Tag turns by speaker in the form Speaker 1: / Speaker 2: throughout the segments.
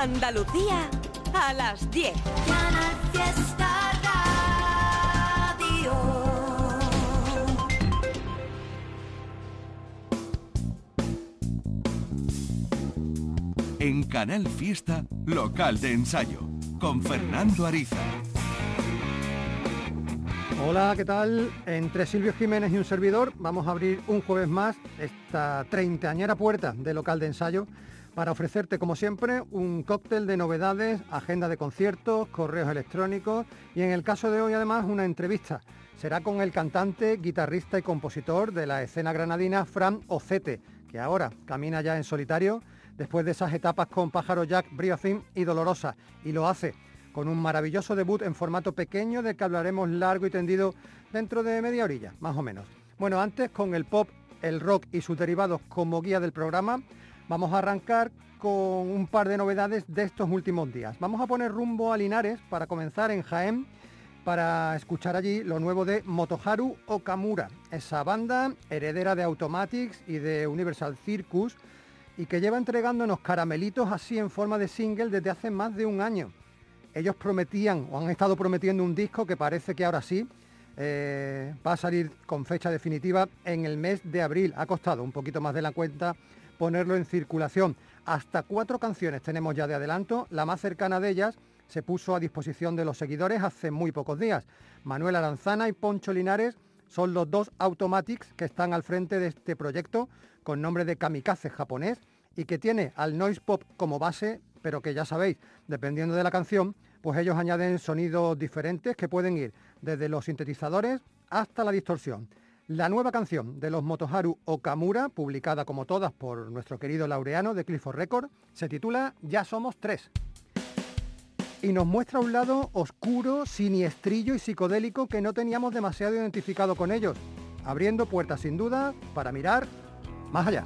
Speaker 1: Andalucía a las 10.
Speaker 2: Canal Fiesta Radio.
Speaker 3: En Canal Fiesta, local de ensayo, con Fernando Ariza.
Speaker 4: Hola, ¿qué tal? Entre Silvio Jiménez y un servidor vamos a abrir un jueves más esta treintañera puerta de local de ensayo para ofrecerte, como siempre, un cóctel de novedades, agenda de conciertos, correos electrónicos y en el caso de hoy además una entrevista. Será con el cantante, guitarrista y compositor de la escena granadina Fran Ocete, que ahora camina ya en solitario después de esas etapas con Pájaro Jack, Briofin y Dolorosa, y lo hace con un maravilloso debut en formato pequeño del que hablaremos largo y tendido dentro de media orilla, más o menos. Bueno, antes con el pop, el rock y sus derivados como guía del programa, vamos a arrancar con un par de novedades de estos últimos días. Vamos a poner rumbo a Linares para comenzar en Jaén para escuchar allí lo nuevo de Motoharu Okamura, esa banda heredera de Automatics y de Universal Circus y que lleva entregándonos caramelitos así en forma de single desde hace más de un año ellos prometían o han estado prometiendo un disco que parece que ahora sí eh, va a salir con fecha definitiva en el mes de abril. Ha costado un poquito más de la cuenta ponerlo en circulación. Hasta cuatro canciones tenemos ya de adelanto. La más cercana de ellas se puso a disposición de los seguidores hace muy pocos días. Manuel Aranzana y Poncho Linares son los dos Automatics que están al frente de este proyecto con nombre de Kamikaze japonés y que tiene al noise pop como base pero que ya sabéis, dependiendo de la canción, pues ellos añaden sonidos diferentes que pueden ir desde los sintetizadores hasta la distorsión. La nueva canción de los Motoharu Okamura, publicada como todas por nuestro querido laureano de Clifford Record, se titula Ya somos tres. Y nos muestra un lado oscuro, siniestrillo y psicodélico que no teníamos demasiado identificado con ellos, abriendo puertas sin duda para mirar más allá.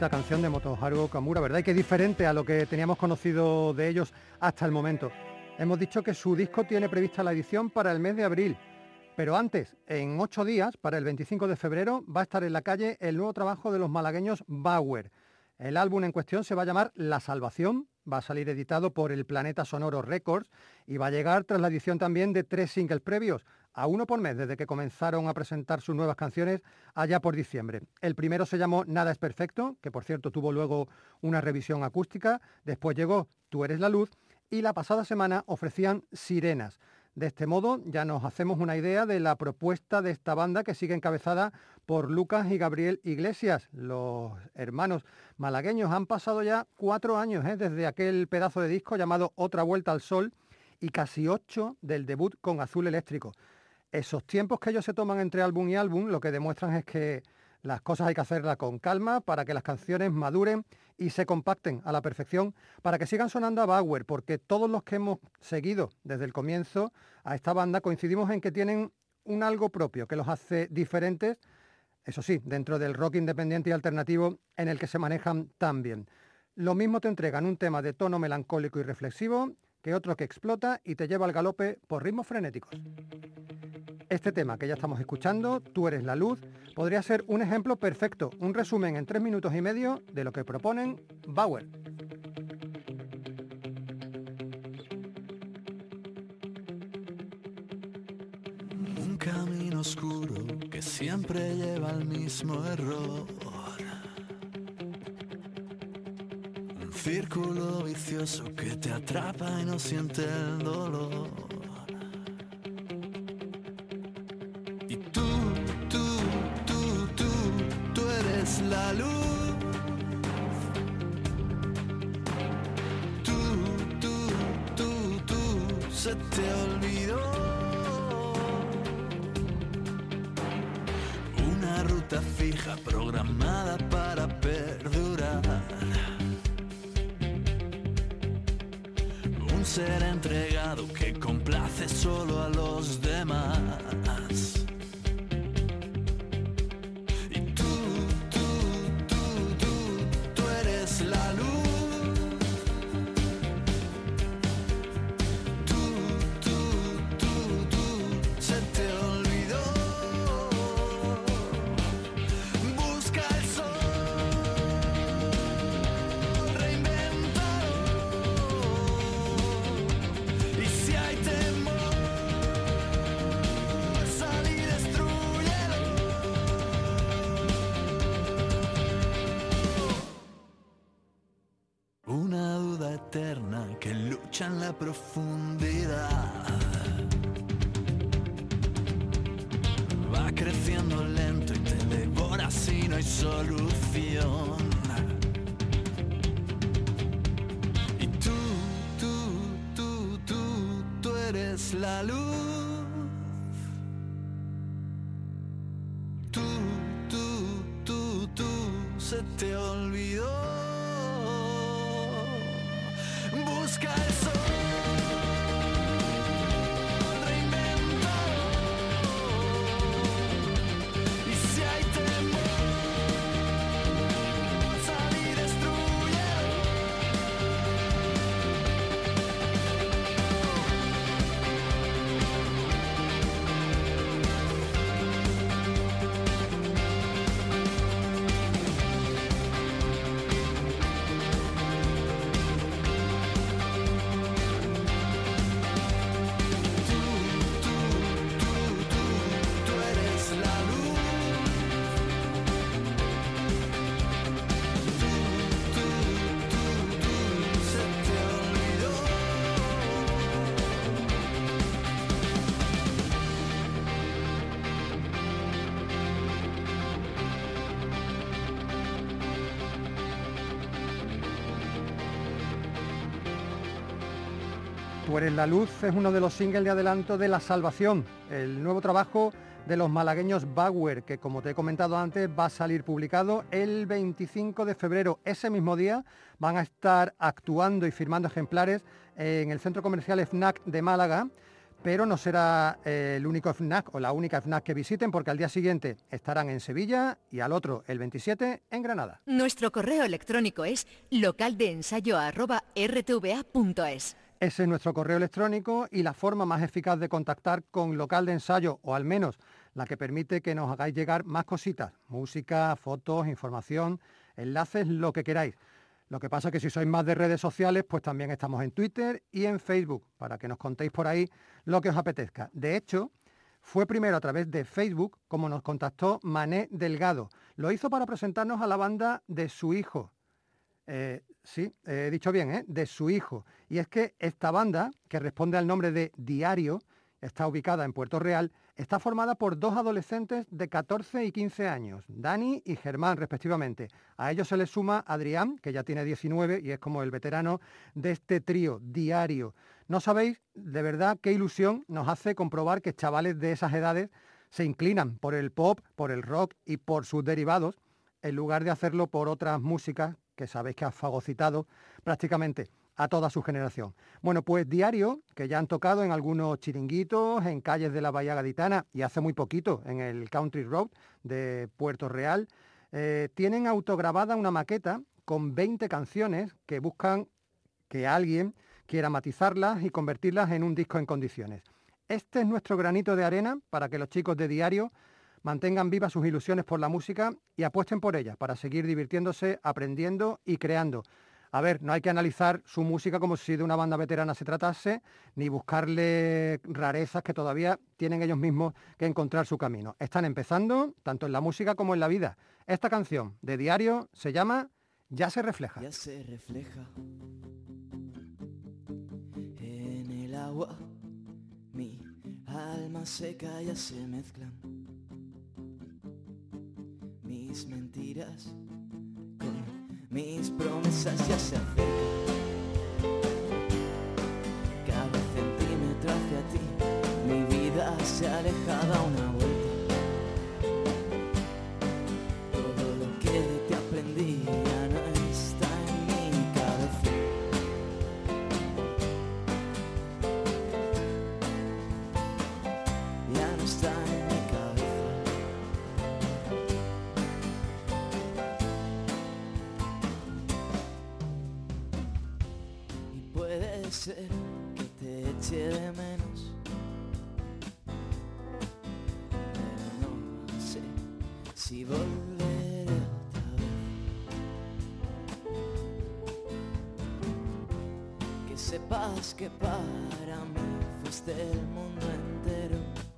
Speaker 4: Bonita canción de Motoharu Kamura, ¿verdad? Y qué diferente a lo que teníamos conocido de ellos hasta el momento. Hemos dicho que su disco tiene prevista la edición para el mes de abril, pero antes, en ocho días, para el 25 de febrero, va a estar en la calle el nuevo trabajo de los malagueños Bauer. El álbum en cuestión se va a llamar La Salvación, va a salir editado por el Planeta Sonoro Records y va a llegar tras la edición también de tres singles previos, a uno por mes desde que comenzaron a presentar sus nuevas canciones allá por diciembre. El primero se llamó Nada es Perfecto, que por cierto tuvo luego una revisión acústica, después llegó Tú eres la luz y la pasada semana ofrecían Sirenas. De este modo ya nos hacemos una idea de la propuesta de esta banda que sigue encabezada por Lucas y Gabriel Iglesias. Los hermanos malagueños han pasado ya cuatro años ¿eh? desde aquel pedazo de disco llamado Otra Vuelta al Sol y casi ocho del debut con Azul Eléctrico. Esos tiempos que ellos se toman entre álbum y álbum lo que demuestran es que las cosas hay que hacerlas con calma para que las canciones maduren y se compacten a la perfección para que sigan sonando a Bauer, porque todos los que hemos seguido desde el comienzo a esta banda coincidimos en que tienen un algo propio que los hace diferentes, eso sí, dentro del rock independiente y alternativo en el que se manejan tan bien. Lo mismo te entregan un tema de tono melancólico y reflexivo que otro que explota y te lleva al galope por ritmos frenéticos. Este tema que ya estamos escuchando, Tú eres la luz, podría ser un ejemplo perfecto, un resumen en tres minutos y medio de lo que proponen Bauer.
Speaker 5: Un camino oscuro que siempre lleva al mismo error. Círculo vicioso que te atrapa y no siente el dolor. Y tú, tú, tú, tú, tú eres la luz. Tú, tú, tú, tú, se te olvidó. Una ruta fija programada para perdurar. Ser entregado que complace solo a los demás. Tú eres la luz
Speaker 4: es uno de los singles de adelanto de La Salvación, el nuevo trabajo de los malagueños Bauer, que como te he comentado antes va a salir publicado el 25 de febrero. Ese mismo día van a estar actuando y firmando ejemplares en el centro comercial FNAC de Málaga pero no será eh, el único FNAC o la única FNAC que visiten porque al día siguiente estarán en Sevilla y al otro, el 27, en Granada.
Speaker 1: Nuestro correo electrónico es localdeensayo.rtva.es.
Speaker 4: Ese es nuestro correo electrónico y la forma más eficaz de contactar con local de ensayo, o al menos la que permite que nos hagáis llegar más cositas, música, fotos, información, enlaces, lo que queráis. Lo que pasa es que si sois más de redes sociales, pues también estamos en Twitter y en Facebook, para que nos contéis por ahí lo que os apetezca. De hecho, fue primero a través de Facebook como nos contactó Mané Delgado. Lo hizo para presentarnos a la banda de su hijo. Eh, sí, he dicho bien, ¿eh? de su hijo. Y es que esta banda, que responde al nombre de Diario, está ubicada en Puerto Real, está formada por dos adolescentes de 14 y 15 años, Dani y Germán respectivamente. A ellos se les suma Adrián, que ya tiene 19 y es como el veterano de este trío diario. No sabéis de verdad qué ilusión nos hace comprobar que chavales de esas edades se inclinan por el pop, por el rock y por sus derivados, en lugar de hacerlo por otras músicas que sabéis que ha fagocitado prácticamente a toda su generación. Bueno, pues Diario, que ya han tocado en algunos chiringuitos, en calles de la Bahía Gaditana y hace muy poquito en el Country Road de Puerto Real, eh, tienen autograbada una maqueta con 20 canciones que buscan que alguien quiera matizarlas y convertirlas en un disco en condiciones. Este es nuestro granito de arena para que los chicos de Diario mantengan vivas sus ilusiones por la música y apuesten por ella para seguir divirtiéndose, aprendiendo y creando a ver, no hay que analizar su música como si de una banda veterana se tratase, ni buscarle rarezas que todavía tienen ellos mismos que encontrar su camino. Están empezando, tanto en la música como en la vida. Esta canción de Diario se llama Ya se refleja.
Speaker 6: Ya se refleja en el agua, mi alma seca ya se mezclan. Mis mentiras mis promesas ya se acercan. Cada centímetro hacia ti, mi vida se aleja a una vuelta. Que te eche de menos. Pero no sé si volveré otra vez. Que sepas que para mí fuiste el mundo entero.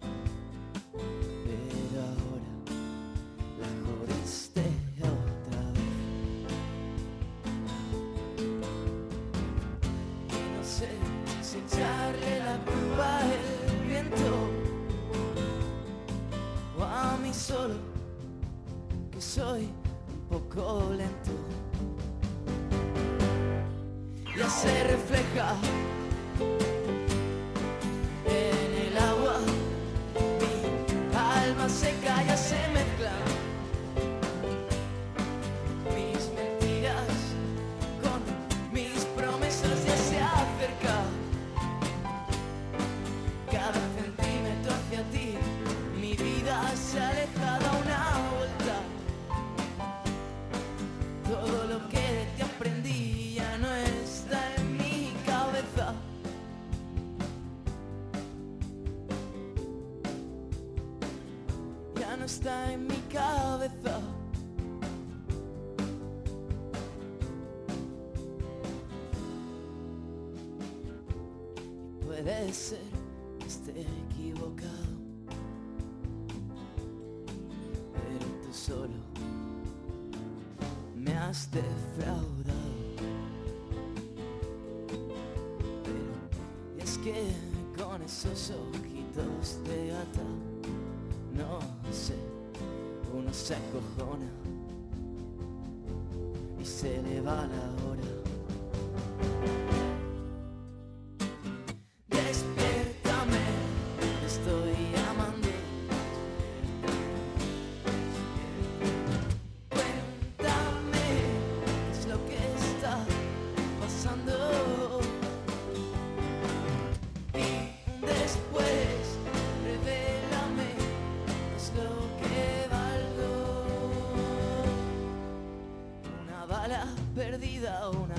Speaker 6: Me has defraudado. Pero es que con esos ojitos de gata, no sé, uno se acojona y se le va la hora. perdido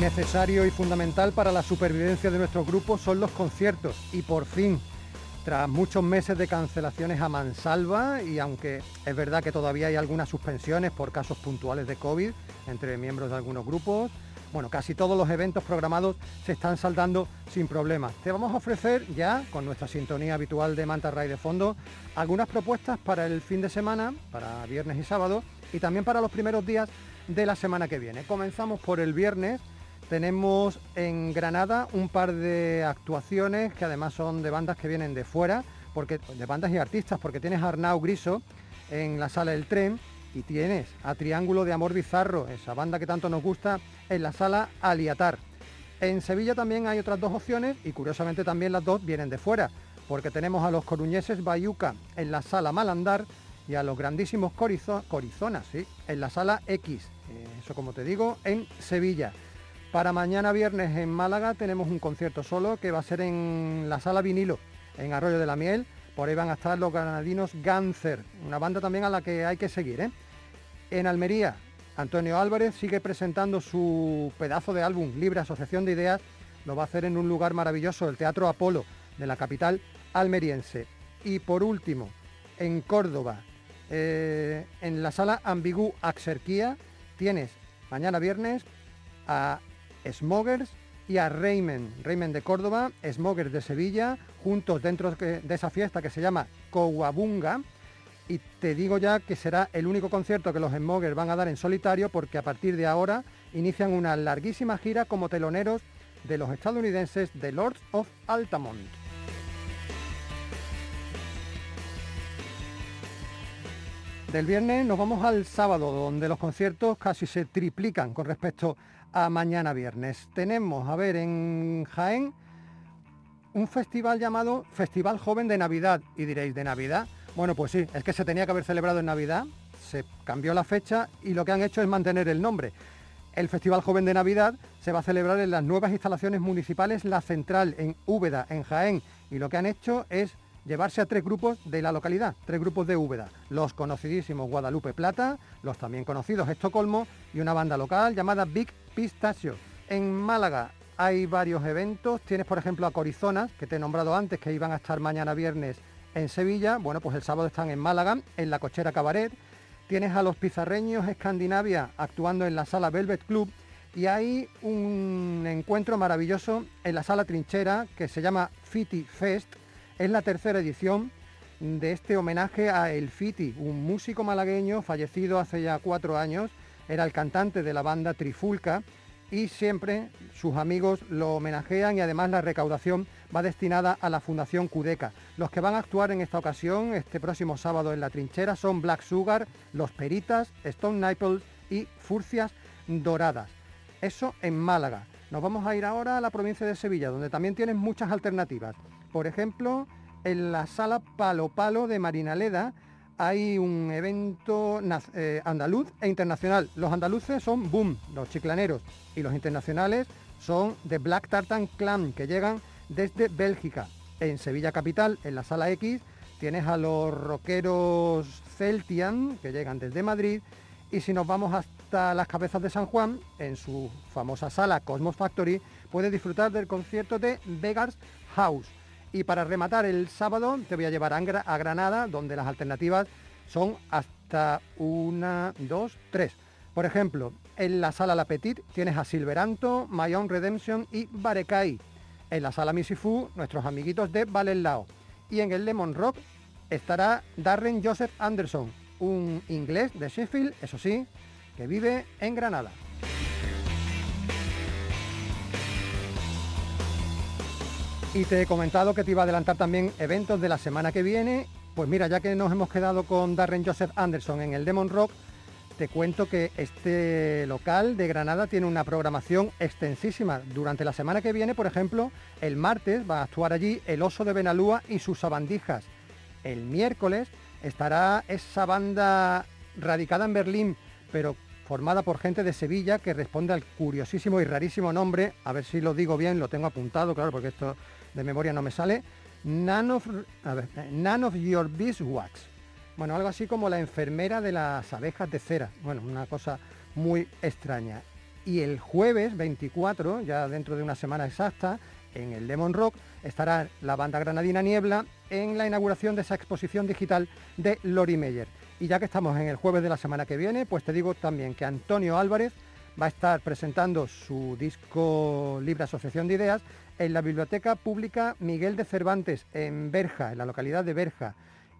Speaker 4: Innecesario y fundamental para la supervivencia de nuestros grupos son los conciertos y por fin, tras muchos meses de cancelaciones a mansalva y aunque es verdad que todavía hay algunas suspensiones por casos puntuales de COVID entre miembros de algunos grupos, bueno, casi todos los eventos programados se están saldando sin problemas. Te vamos a ofrecer ya, con nuestra sintonía habitual de Manta Ray de fondo, algunas propuestas para el fin de semana, para viernes y sábado, y también para los primeros días de la semana que viene. Comenzamos por el viernes. Tenemos en Granada un par de actuaciones que además son de bandas que vienen de fuera, porque, de bandas y artistas, porque tienes a Arnau Griso en la sala del tren y tienes a Triángulo de Amor Bizarro, esa banda que tanto nos gusta, en la sala Aliatar. En Sevilla también hay otras dos opciones y curiosamente también las dos vienen de fuera, porque tenemos a los coruñeses Bayuca en la sala Malandar y a los grandísimos Corizo- Corizonas ¿sí? en la sala X, eh, eso como te digo, en Sevilla. Para mañana viernes en Málaga tenemos un concierto solo que va a ser en la sala vinilo, en Arroyo de la Miel. Por ahí van a estar los granadinos Ganser, una banda también a la que hay que seguir. ¿eh? En Almería, Antonio Álvarez sigue presentando su pedazo de álbum Libre Asociación de Ideas. Lo va a hacer en un lugar maravilloso, el Teatro Apolo, de la capital almeriense. Y por último, en Córdoba, eh, en la sala Ambigú Axerquía, tienes mañana viernes a Smogers y a Reymen, Reymen de Córdoba, Smogers de Sevilla, juntos dentro de esa fiesta que se llama Coabunga. Y te digo ya que será el único concierto que los Smogers van a dar en solitario porque a partir de ahora inician una larguísima gira como teloneros de los estadounidenses The Lords of Altamont. Del viernes nos vamos al sábado, donde los conciertos casi se triplican con respecto a mañana viernes. Tenemos, a ver, en Jaén, un festival llamado Festival Joven de Navidad. Y diréis, ¿de Navidad? Bueno, pues sí, es que se tenía que haber celebrado en Navidad, se cambió la fecha y lo que han hecho es mantener el nombre. El Festival Joven de Navidad se va a celebrar en las nuevas instalaciones municipales La Central, en Úbeda, en Jaén. Y lo que han hecho es llevarse a tres grupos de la localidad, tres grupos de Úbeda. Los conocidísimos Guadalupe Plata, los también conocidos Estocolmo y una banda local llamada Big Pistachio. En Málaga hay varios eventos, tienes por ejemplo a Corizonas, que te he nombrado antes, que iban a estar mañana viernes en Sevilla, bueno pues el sábado están en Málaga, en la Cochera Cabaret, tienes a los pizarreños Escandinavia actuando en la sala Velvet Club. Y hay un encuentro maravilloso en la sala Trinchera que se llama Fiti Fest, es la tercera edición de este homenaje a El Fiti, un músico malagueño fallecido hace ya cuatro años, era el cantante de la banda Trifulca y siempre sus amigos lo homenajean y además la recaudación va destinada a la Fundación Cudeca. Los que van a actuar en esta ocasión, este próximo sábado en la trinchera, son Black Sugar, Los Peritas, Stone Naples y Furcias Doradas. Eso en Málaga. Nos vamos a ir ahora a la provincia de Sevilla, donde también tienen muchas alternativas. Por ejemplo, en la sala Palo Palo de Marinaleda hay un evento eh, andaluz e internacional. Los andaluces son Boom, los chiclaneros, y los internacionales son The Black Tartan Clan, que llegan desde Bélgica. En Sevilla Capital, en la sala X, tienes a los rockeros Celtian, que llegan desde Madrid, y si nos vamos hasta las cabezas de San Juan, en su famosa sala Cosmos Factory, puedes disfrutar del concierto de Vegas House. Y para rematar el sábado te voy a llevar a Gra- a Granada, donde las alternativas son hasta una, dos, tres. Por ejemplo, en la sala La Petit tienes a Silveranto, My Own Redemption y Barecay. En la sala Misifu, nuestros amiguitos de Valelao. Y en el Lemon Rock estará Darren Joseph Anderson, un inglés de Sheffield, eso sí, que vive en Granada. Y te he comentado que te iba a adelantar también eventos de la semana que viene. Pues mira, ya que nos hemos quedado con Darren Joseph Anderson en el Demon Rock, te cuento que este local de Granada tiene una programación extensísima. Durante la semana que viene, por ejemplo, el martes va a actuar allí el Oso de Benalúa y sus sabandijas. El miércoles estará esa banda radicada en Berlín, pero formada por gente de Sevilla que responde al curiosísimo y rarísimo nombre, a ver si lo digo bien, lo tengo apuntado, claro, porque esto de memoria no me sale, None of, a eh, Your Beeswax. Bueno, algo así como la enfermera de las abejas de cera. Bueno, una cosa muy extraña. Y el jueves 24, ya dentro de una semana exacta, en el Lemon Rock estará la banda granadina Niebla en la inauguración de esa exposición digital de Lori Meyer. Y ya que estamos en el jueves de la semana que viene, pues te digo también que Antonio Álvarez va a estar presentando su disco Libre Asociación de Ideas en la Biblioteca Pública Miguel de Cervantes, en Berja, en la localidad de Berja,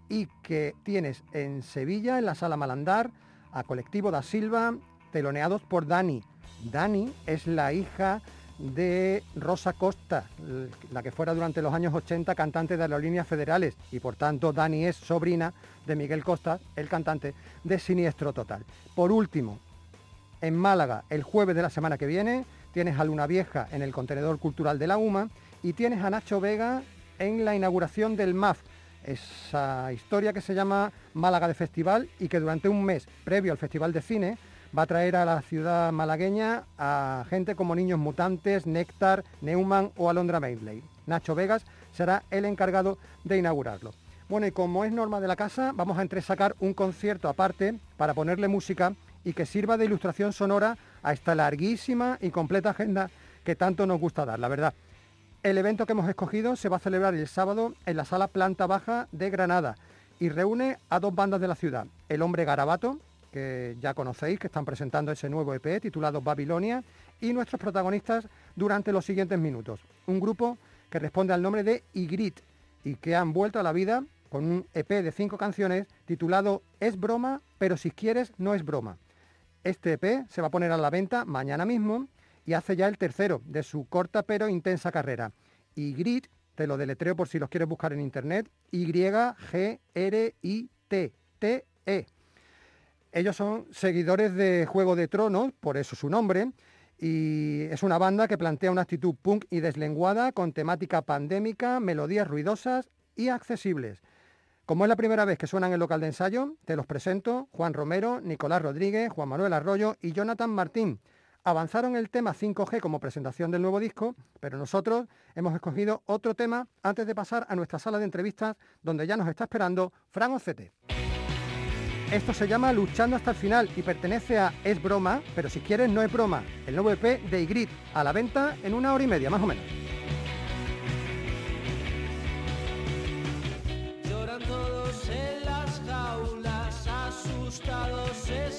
Speaker 4: y que tienes en Sevilla, en la Sala Malandar, a Colectivo da Silva, teloneados por Dani. Dani es la hija de Rosa Costa, la que fuera durante los años 80 cantante de aerolíneas federales y por tanto Dani es sobrina de Miguel Costa, el cantante de Siniestro Total. Por último, en Málaga, el jueves de la semana que viene, tienes a Luna Vieja en el contenedor cultural de la UMA y tienes a Nacho Vega en la inauguración del MAF, esa historia que se llama Málaga de Festival y que durante un mes previo al Festival de Cine va a traer a la ciudad malagueña a gente como Niños Mutantes, Néctar, Neumann o Alondra Maidley. Nacho Vegas será el encargado de inaugurarlo. Bueno, y como es norma de la casa, vamos a entresacar un concierto aparte para ponerle música y que sirva de ilustración sonora a esta larguísima y completa agenda que tanto nos gusta dar, la verdad. El evento que hemos escogido se va a celebrar el sábado en la sala planta baja de Granada y reúne a dos bandas de la ciudad. El Hombre Garabato, que ya conocéis, que están presentando ese nuevo EP titulado Babilonia, y nuestros protagonistas durante los siguientes minutos. Un grupo que responde al nombre de Igrit y que han vuelto a la vida con un EP de cinco canciones titulado Es broma, pero si quieres no es broma. Este EP se va a poner a la venta mañana mismo y hace ya el tercero de su corta pero intensa carrera. Y Grit, te lo deletreo por si los quieres buscar en internet, Y-G-R-I-T-T-E. Ellos son seguidores de Juego de Tronos, por eso su nombre, y es una banda que plantea una actitud punk y deslenguada con temática pandémica, melodías ruidosas y accesibles. Como es la primera vez que suenan en el local de ensayo, te los presento Juan Romero, Nicolás Rodríguez, Juan Manuel Arroyo y Jonathan Martín. Avanzaron el tema 5G como presentación del nuevo disco, pero nosotros hemos escogido otro tema antes de pasar a nuestra sala de entrevistas donde ya nos está esperando Fran Ocete. Esto se llama Luchando hasta el final y pertenece a Es Broma, pero si quieres no es broma, el nuevo EP de Igrit, a la venta en una hora y media más o menos.
Speaker 7: γουστάρω σε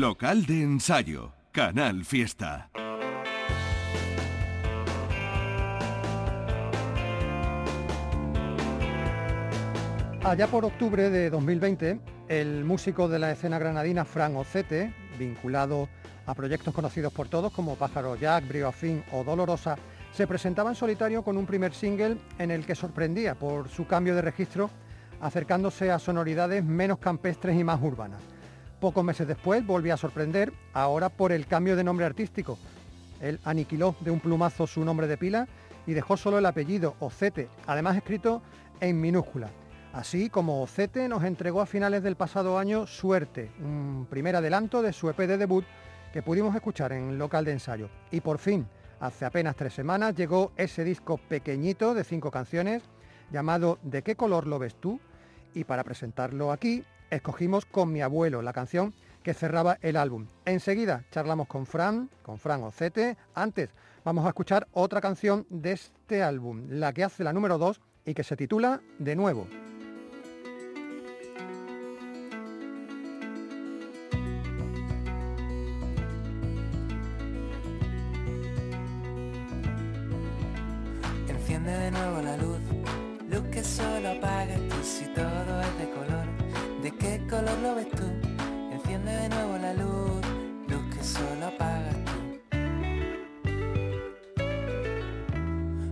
Speaker 3: Local de ensayo. Canal Fiesta.
Speaker 4: Allá por octubre de 2020, el músico de la escena granadina Fran Ocete, vinculado a proyectos conocidos por todos como Pájaro Jack, Brio Afín o Dolorosa, se presentaba en solitario con un primer single en el que sorprendía por su cambio de registro, acercándose a sonoridades menos campestres y más urbanas. Pocos meses después volvió a sorprender, ahora por el cambio de nombre artístico. Él aniquiló de un plumazo su nombre de pila y dejó solo el apellido Ocete, además escrito en minúscula. Así como Ocete nos entregó a finales del pasado año Suerte, un primer adelanto de su EP de debut que pudimos escuchar en local de ensayo. Y por fin, hace apenas tres semanas, llegó ese disco pequeñito de cinco canciones llamado ¿De qué color lo ves tú? Y para presentarlo aquí, escogimos con mi abuelo la canción que cerraba el álbum. Enseguida charlamos con Fran, con Fran Ocete. Antes vamos a escuchar otra canción de este álbum, la que hace la número 2 y que se titula De nuevo.
Speaker 8: Enciende de nuevo la luz, luz que solo apagas tú si todo es de color. ¿De qué color lo ves tú? Enciende de nuevo la luz, luz que solo apagas tú.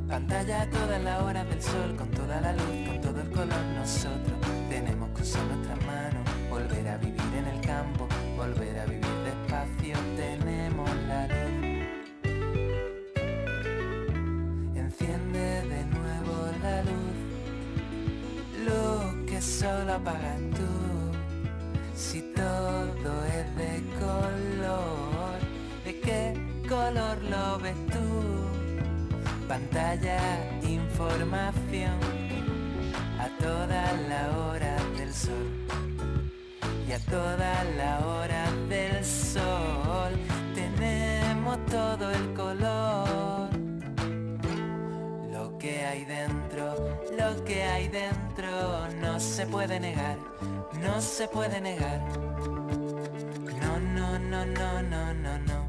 Speaker 8: Pantalla todas las horas del sol, con toda la luz, con todo el color. Nosotros tenemos que usar nuestras manos, volver a vivir en el campo, volver a vivir despacio. Tenemos la luz. Enciende de nuevo la luz, luz que solo apagas lo ves tú? Pantalla, información, a toda la hora del sol. Y a toda la hora del sol tenemos todo el color. Lo que hay dentro, lo que hay dentro no se puede negar, no se puede negar. No, no, no, no, no, no, no.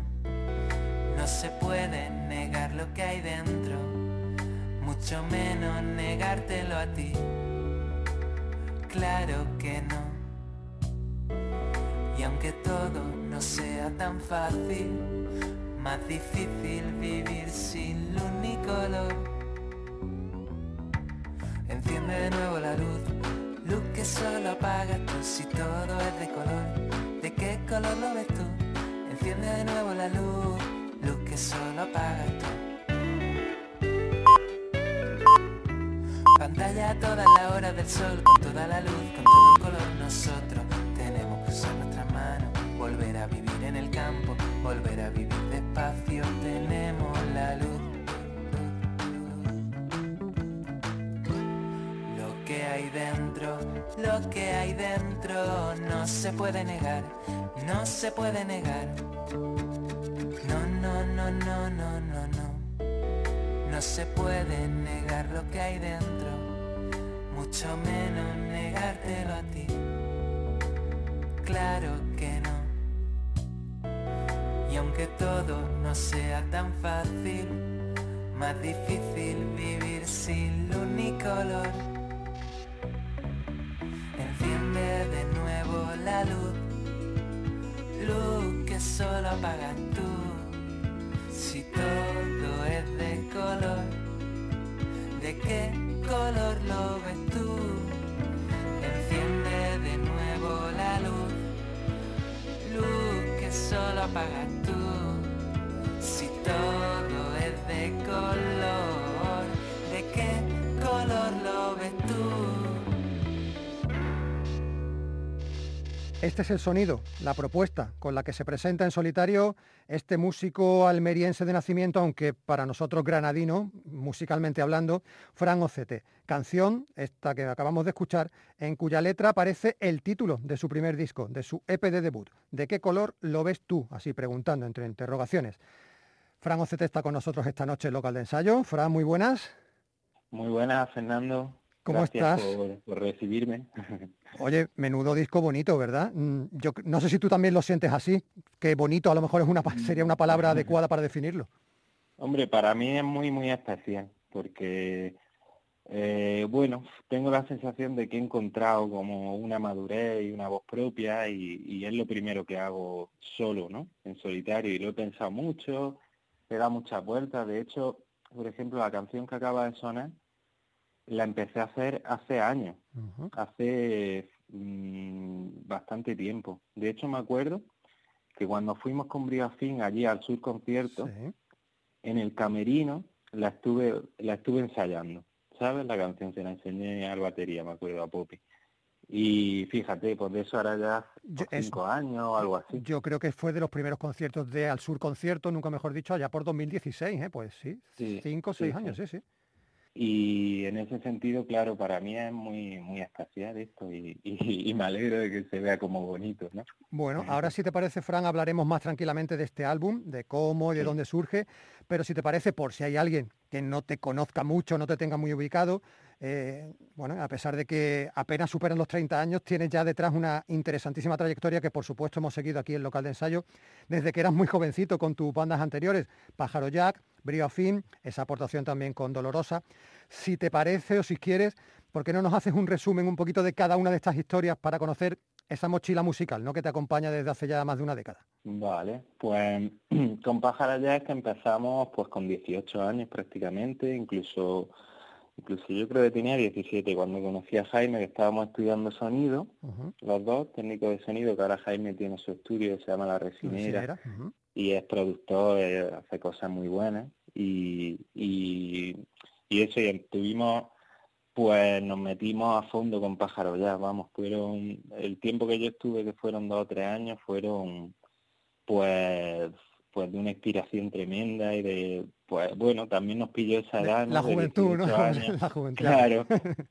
Speaker 8: No se puede negar lo que hay dentro, mucho menos negártelo a ti. Claro que no. Y aunque todo no sea tan fácil, más difícil vivir sin luz ni color. Enciende de nuevo la luz, luz que solo apagas tú si todo es de color. ¿De qué color lo ves tú? Enciende de nuevo la luz, solo apagas tú. Pantalla a todas las horas del sol, con toda la luz, con todo el color. Nosotros tenemos que usar nuestras manos, volver a vivir en el campo, volver a vivir despacio. Tenemos la luz. Lo que hay dentro, lo que hay dentro no se puede negar, no se puede negar. No se puede negar lo que hay dentro, mucho menos negártelo a ti. Claro que no. Y aunque todo no sea tan fácil, más difícil vivir sin luz ni color. Enciende de nuevo la luz, luz que solo apagas solo apagas tú. Si todo
Speaker 4: Este es el sonido, la propuesta con la que se presenta en solitario este músico almeriense de nacimiento, aunque para nosotros granadino, musicalmente hablando, Fran Ocete. Canción, esta que acabamos de escuchar, en cuya letra aparece el título de su primer disco, de su EP de debut. ¿De qué color lo ves tú? Así preguntando entre interrogaciones. Fran Ocete está con nosotros esta noche en local de ensayo. Fran, muy buenas.
Speaker 9: Muy buenas, Fernando.
Speaker 4: ¿Cómo
Speaker 9: Gracias
Speaker 4: estás?
Speaker 9: Por, por recibirme.
Speaker 4: Oye, menudo disco bonito, ¿verdad? Mm, Yo no sé si tú también lo sientes así, que bonito a lo mejor es una, sería una palabra adecuada para definirlo.
Speaker 9: Hombre, para mí es muy, muy especial, porque, eh, bueno, tengo la sensación de que he encontrado como una madurez y una voz propia y, y es lo primero que hago solo, ¿no? En solitario y lo he pensado mucho, he dado muchas vueltas. De hecho, por ejemplo, la canción que acaba de sonar la empecé a hacer hace años, hace mm, bastante tiempo. De hecho, me acuerdo que cuando fuimos con Briafín allí al sur concierto,
Speaker 4: Sí.
Speaker 9: en el camerino la estuve la estuve ensayando, ¿sabes? La canción se la enseñé a la batería, me acuerdo, a Poppy. Y fíjate, pues de eso ahora ya
Speaker 4: Yo- es-
Speaker 9: cinco años o algo así.
Speaker 4: Yo creo que fue de los primeros conciertos de Al Sur Concierto, nunca mejor dicho, allá por 2016, ¿eh? Pues sí,
Speaker 9: Sí,
Speaker 4: cinco o seis
Speaker 9: sí.
Speaker 4: años, sí, sí.
Speaker 9: Y en ese sentido, claro, para mí es muy muy especial esto y, y, y me alegro de que se vea como bonito, ¿no?
Speaker 4: Bueno, ahora si te parece, Fran, hablaremos más tranquilamente de este álbum, de cómo y de
Speaker 9: Sí.
Speaker 4: dónde surge, pero si te parece, por si hay alguien que no te conozca mucho, no te tenga muy ubicado, eh, bueno, a pesar de que apenas superan los 30 años, tienes ya detrás una interesantísima trayectoria que por supuesto hemos seguido aquí en local de ensayo desde que eras muy jovencito con tus bandas anteriores, Pájaro Jack, Brío Fin, esa aportación también con Dolorosa. Si te parece o si quieres, ¿por qué no nos haces un resumen un poquito de cada una de estas historias para conocer esa mochila musical, ¿no? Que te acompaña desde hace ya más de una década.
Speaker 9: Vale, pues con es que empezamos pues con 18 años prácticamente, incluso incluso yo creo que tenía 17 cuando conocí a Jaime que estábamos estudiando sonido, los dos técnicos de sonido, que ahora Jaime tiene su estudio, se llama La Resinera, y es productor, eh, hace cosas muy buenas y, y, y eso, y estuvimos, pues nos metimos a fondo con Pájaro ya, vamos, fueron, el tiempo que yo estuve, que fueron dos o tres años, fueron pues pues de una inspiración tremenda y de, pues bueno, también nos pilló esa edad.
Speaker 4: La juventud, ¿no?
Speaker 9: 18 años.
Speaker 4: La juventud.
Speaker 9: Claro,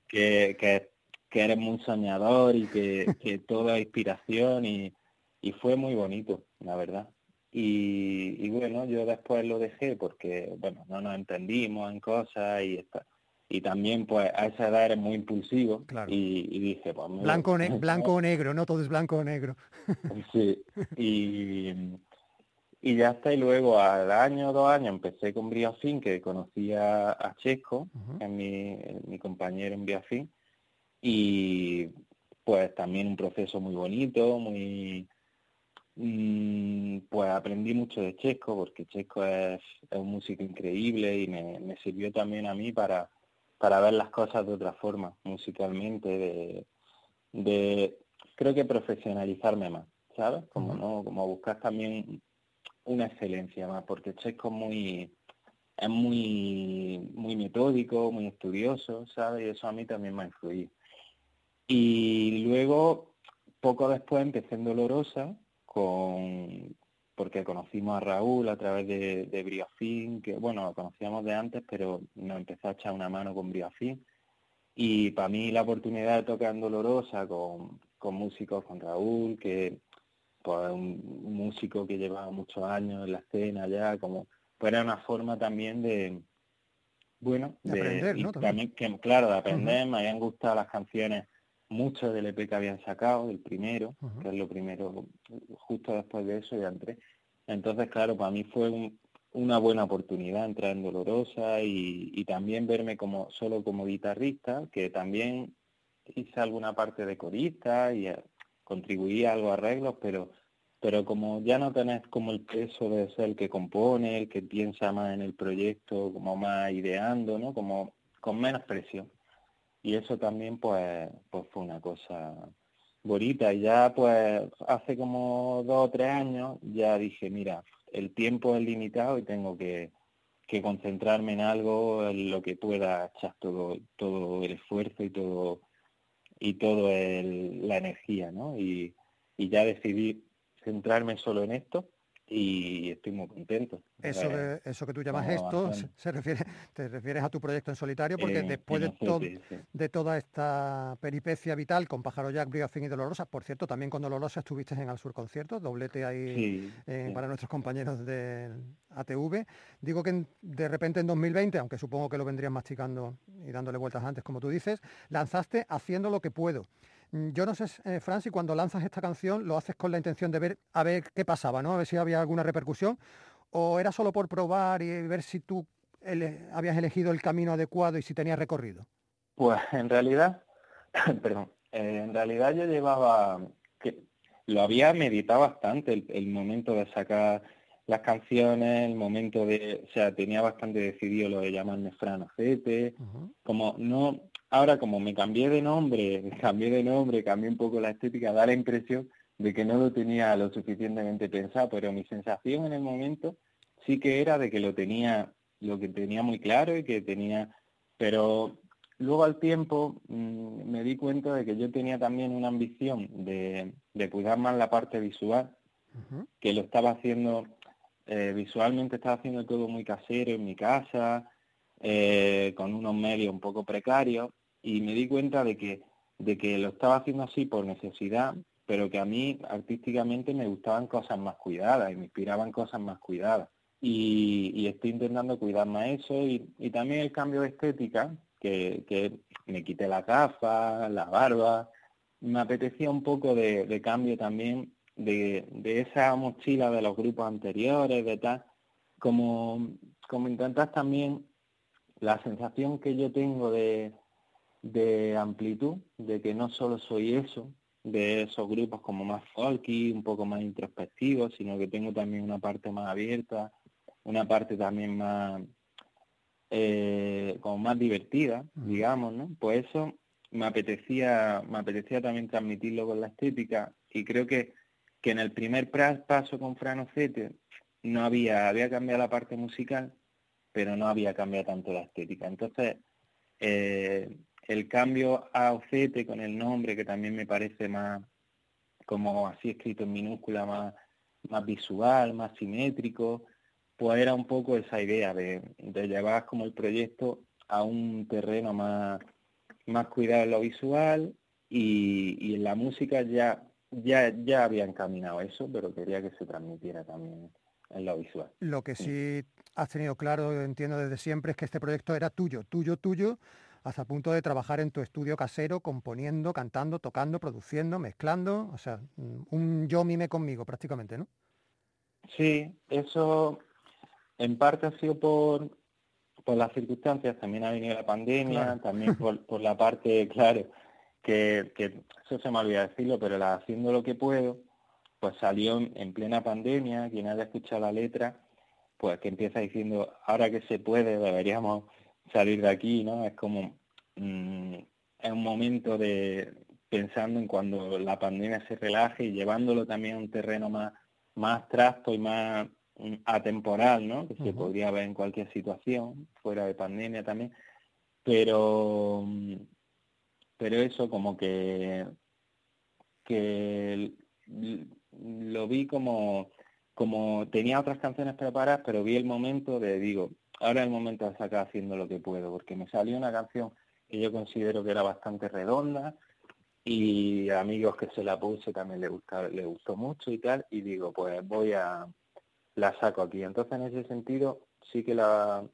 Speaker 9: que, que, que eres muy soñador y que, que todo es inspiración y, y fue muy bonito, la verdad. Y, y bueno, yo después lo dejé porque, bueno, no nos entendimos en cosas y está. Y también, pues, a esa edad eres muy impulsivo
Speaker 4: Claro.
Speaker 9: y, y dije, pues...
Speaker 4: Blanco, ne- blanco o negro, no todo es blanco o negro.
Speaker 9: Sí, y, y ya está, y luego al año, dos años, empecé con Briafín, que conocía a Chesco, que es mi, mi compañero en Briafín, y pues también un proceso muy bonito, muy... mm, Pues aprendí mucho de Chesco, porque Chesco es, es un músico increíble y me, me sirvió también a mí para, para ver las cosas de otra forma, musicalmente, de, de creo que profesionalizarme más, ¿sabes? Como
Speaker 4: Ujú.
Speaker 9: no, como buscar también una excelencia más, porque Chesco es muy es muy muy metódico, muy estudioso, ¿sabes? Y eso a mí también me ha influido. Y luego, poco después, empecé en Dolorosa con porque conocimos a Raúl a través de, de que bueno, lo conocíamos de antes, pero nos empezó a echar una mano con Briafín. Y para mí la oportunidad de tocar en Dolorosa con, con músicos, con Raúl, que pues un, un músico que llevaba muchos años en la escena ya, como pues era una forma también de, bueno,
Speaker 4: De aprender, ¿no? También.
Speaker 9: que, claro, de aprender, me habían gustado las canciones, muchas del EP que habían sacado, el primero, que es lo primero, justo después de eso ya entré. Entonces, claro, para mí fue un- una buena oportunidad entrar en Dolorosa y, y también verme como solo como guitarrista, que también hice alguna parte de corista y eh, contribuí a algo a arreglos, pero pero como ya no tenés como el peso de ser el que compone, el que piensa más en el proyecto, como más ideando, ¿no? Como con menos presión. Y eso también pues pues fue una cosa bonita. Y ya pues hace como dos o tres años ya dije, mira, el tiempo es limitado y tengo que, que concentrarme en algo en lo que pueda echar todo, todo el esfuerzo y todo y todo el- la energía, ¿no? Y, y ya decidí centrarme solo en esto y estoy muy contento.
Speaker 4: Eso,
Speaker 9: Eh,
Speaker 4: de, eso que tú llamas esto, se, refiere, te refieres a tu proyecto en solitario, porque
Speaker 9: en-
Speaker 4: después de,
Speaker 9: sí.
Speaker 4: de toda esta peripecia vital con Pájaro Jack, Brigafín y Dolorosa, por cierto, también con Dolorosa estuviste en Al Sur Conciertos, doblete ahí
Speaker 9: Sí,
Speaker 4: eh, para nuestros compañeros de ATV. Digo que de repente en 2020, aunque supongo que lo vendrías masticando y dándole vueltas antes, como tú dices, lanzaste Haciendo lo que puedo. Mm, Yo no sé, eh, Fran, si cuando lanzas esta canción lo haces con la intención de ver a ver qué pasaba, ¿no? A ver si había alguna repercusión, o era solo por probar y ver si tú ele- habías elegido el camino adecuado y si tenías recorrido.
Speaker 9: Pues en realidad, perdón, eh, en realidad yo llevaba, que lo había meditado bastante el, el momento de sacar las canciones, el momento de, o sea, tenía bastante decidido lo de llamarme Fran Ocete,
Speaker 4: Ujú.
Speaker 9: como no, ahora como me cambié de nombre, cambié de nombre, cambié un poco la estética, da la impresión de que no lo tenía lo suficientemente pensado, pero mi sensación en el momento sí que era de que lo tenía, lo que tenía muy claro y que tenía, pero luego al tiempo mm, me di cuenta de que yo tenía también una ambición de, de cuidar más la parte visual, que lo estaba haciendo, eh, visualmente estaba haciendo todo muy casero en mi casa, eh, con unos medios un poco precarios, y me di cuenta de que, de que lo estaba haciendo así por necesidad, pero que a mí artísticamente me gustaban cosas más cuidadas y me inspiraban cosas más cuidadas. Y, estoy intentando cuidar más eso y, y también el cambio de estética, que, que me quité la gafas, la barba, me apetecía un poco de, de cambio también de, de esa mochila de los grupos anteriores, de tal, como, como intentar también la sensación que yo tengo de, de amplitud, de que no solo soy eso, de esos grupos como más folky, un poco más introspectivos, sino que tengo también una parte más abierta, una parte también más eh, como más divertida, digamos, ¿no? Pues eso me apetecía, me apetecía también transmitirlo con la estética y creo que, que en el primer paso con Fran Ocete no había, había cambiado la parte musical, pero no había cambiado tanto la estética. Entonces, eh, el cambio a Ocete con el nombre, que también me parece más, como así escrito en minúscula, más, más visual, más simétrico, pues era un poco esa idea de, llevar como el proyecto a un terreno más, más cuidado en lo visual y, y en la música ya, ya, ya había encaminado eso, pero quería que se transmitiera también en lo visual.
Speaker 4: Lo que sí has tenido claro, entiendo desde siempre, es que este proyecto era tuyo, tuyo, tuyo, hasta el punto de trabajar en tu estudio casero, componiendo, cantando, tocando, produciendo, mezclando, o sea, mm, un yo mime conmigo prácticamente, ¿no?
Speaker 9: Sí, eso en parte ha sido por, por las circunstancias, también ha venido la pandemia,
Speaker 4: Claro.
Speaker 9: también por, por la parte, claro, que, que eso se me olvida decirlo, pero la haciendo lo que puedo, pues salió en, en plena pandemia, quien haya escuchado la letra, pues que empieza diciendo, ahora que se puede, deberíamos salir de aquí, ¿no? Es como, mm, es un momento de pensando en cuando la pandemia se relaje y llevándolo también a un terreno más, más abstracto y más mm, atemporal, ¿no? Que se podría ver en cualquier situación, fuera de pandemia también. Pero, mm, pero eso como que, que lo vi como, como tenía otras canciones preparadas, pero vi el momento de, digo, ahora es el momento de sacar haciendo lo que puedo, porque me salió una canción que yo considero que era bastante redonda y amigos que se la puse también le gusta, le gustó mucho y tal, y digo, pues voy a, la saco aquí. Entonces en ese sentido sí que la,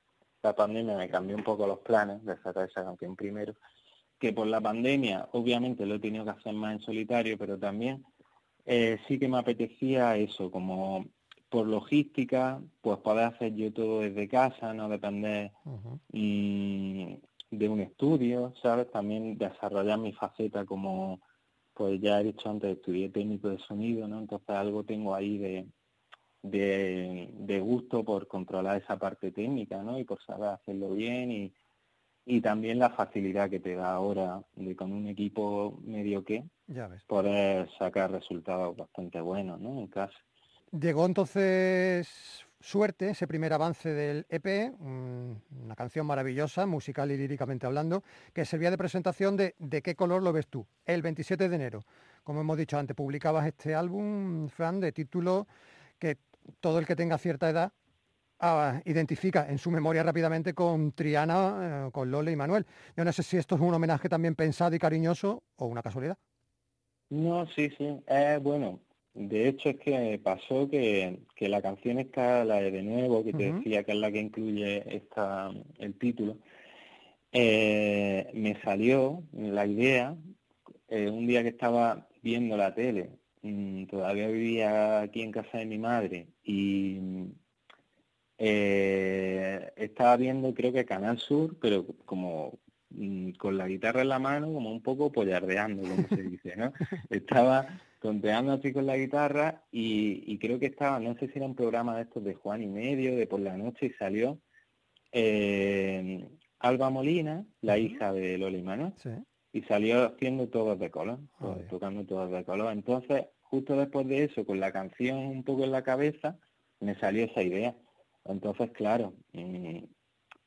Speaker 9: la pandemia me cambió un poco los planes de sacar esa canción primero, que por la pandemia obviamente lo he tenido que hacer más en solitario, pero también eh, sí que me apetecía eso, como por logística, pues poder hacer yo todo desde casa, no depender de un estudio, ¿sabes? También desarrollar mi faceta como, pues ya he dicho antes, estudié técnico de sonido, ¿no? Entonces algo tengo ahí de, de, de gusto por controlar esa parte técnica, ¿no? Y por saber hacerlo bien y, y también la facilidad que te da ahora de con un equipo medio que
Speaker 4: Ya ves.
Speaker 9: poder sacar resultados bastante buenos, ¿no? En casa.
Speaker 4: Llegó entonces Suerte, ese primer avance del EP, un- una canción maravillosa, musical y líricamente hablando, que servía de presentación de ¿De qué color lo ves tú? El 27 de enero. Como hemos dicho antes, publicabas este álbum, Fran, de título que todo el que tenga cierta edad ah, identifica en su memoria rápidamente con Triana, eh, con Lole y Manuel. Yo no sé si esto es un homenaje también pensado y cariñoso o una casualidad.
Speaker 9: No, sí, sí. Eh, bueno, de hecho es que pasó que, que la canción está, la de De Nuevo, que te decía que es la que incluye esta, el título, eh, me salió la idea eh, un día que estaba viendo la tele, mm, todavía vivía aquí en casa de mi madre y eh, estaba viendo creo que Canal Sur, pero como mm, con la guitarra en la mano, como un poco pollardeando, como se dice, ¿no? Estaba tonteando así con la guitarra y, y creo que estaba, no sé si era un programa de estos de Juan y Medio, de por la noche, y salió eh, Alba Molina, la hija de Lola y Manuel,
Speaker 4: Sí.
Speaker 9: y salió haciendo todas de color,
Speaker 4: Joder.
Speaker 9: tocando todas de color. Entonces, justo después de eso, con la canción un poco en la cabeza, me salió esa idea. Entonces, claro, mm,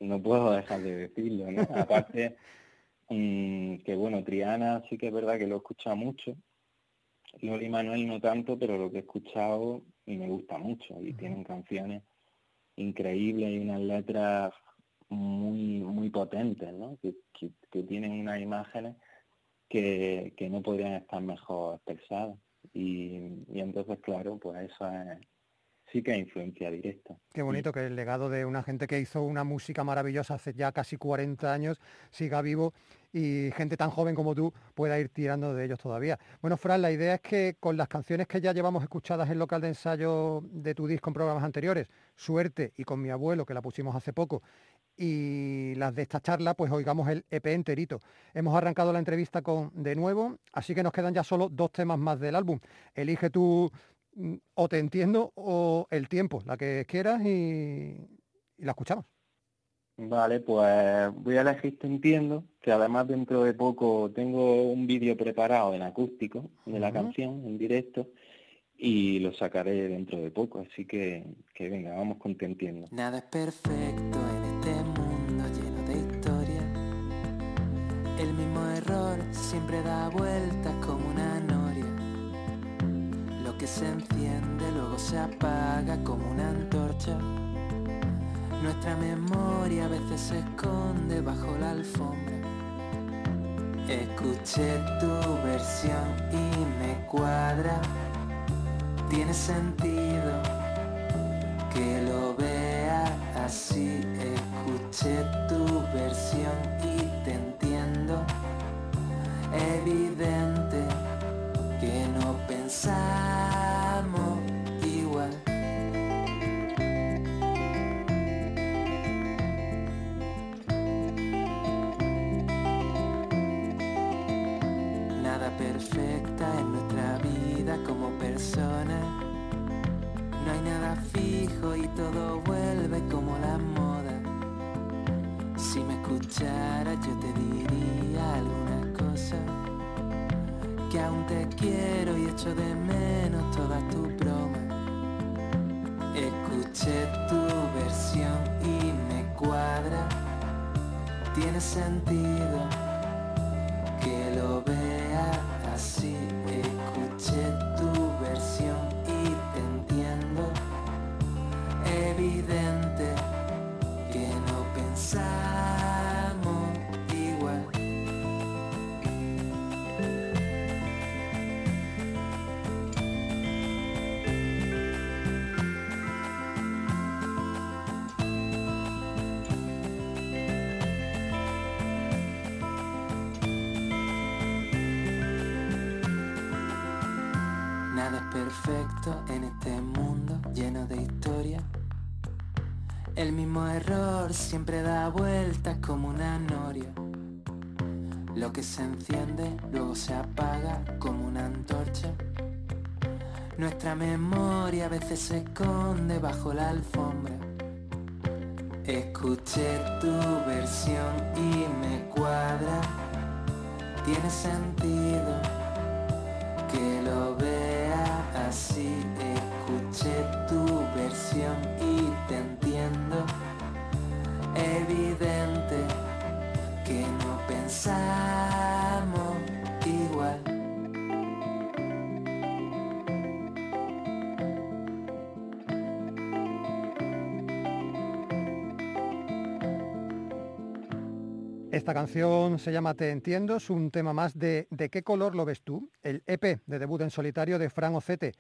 Speaker 9: no puedo dejar de decirlo, ¿no? Aparte, mm, que bueno, Triana sí que es verdad que lo he escuchado mucho, y Manuel no tanto, pero lo que he escuchado y me gusta mucho, y tienen canciones increíbles y unas letras muy muy potentes, ¿no? Que, que- que tienen unas imágenes que, que no podrían estar mejor expresadas. Y, y entonces, claro, pues eso es, sí que es influencia directa.
Speaker 4: Qué bonito que el legado de una gente que hizo una música maravillosa hace ya casi 40 años siga vivo y gente tan joven como tú pueda ir tirando de ellos todavía. Bueno, Fran, la idea es que con las canciones que ya llevamos escuchadas en local de ensayo de tu disco en programas anteriores, Suerte y con mi abuelo, que la pusimos hace poco, y las de esta charla, pues oigamos el EP enterito. Hemos arrancado la entrevista con De Nuevo, así que nos quedan ya solo dos temas más del álbum. Elige tú o Te Entiendo o El Tiempo, la que quieras y, y la escuchamos.
Speaker 9: Vale, pues voy a elegir Te Entiendo, que además dentro de poco tengo un vídeo preparado en acústico de la canción, en directo, y lo sacaré dentro de poco, así que, que venga, vamos con Te Entiendo.
Speaker 8: Nada es perfecto en este mundo lleno de historia. El mismo error siempre da vueltas se enciende luego se apaga como una antorcha. Nuestra memoria a veces se esconde bajo la alfombra. Escuché tu versión y me cuadra. Tiene sentido que lo vea así. Escuché tu versión y te entiendo. Evidente que no pensamos No hay nada fijo y todo vuelve como la moda. Si me escuchara yo te diría algunas cosas. Que aún te quiero y echo de menos todas tus bromas. Escuché tu versión y me cuadra. Tiene sentido que lo vea así. En este mundo lleno de historia. El mismo error siempre da vueltas como una noria. Lo que se enciende luego se apaga como una antorcha. Nuestra memoria a veces se esconde bajo la alfombra. Escuché tu versión y me cuadra. Tiene sentido vea
Speaker 4: Esta canción se llama Te Entiendo, es un tema más de ¿De qué color lo ves tú? El EP de debut en solitario de Fran Ocete,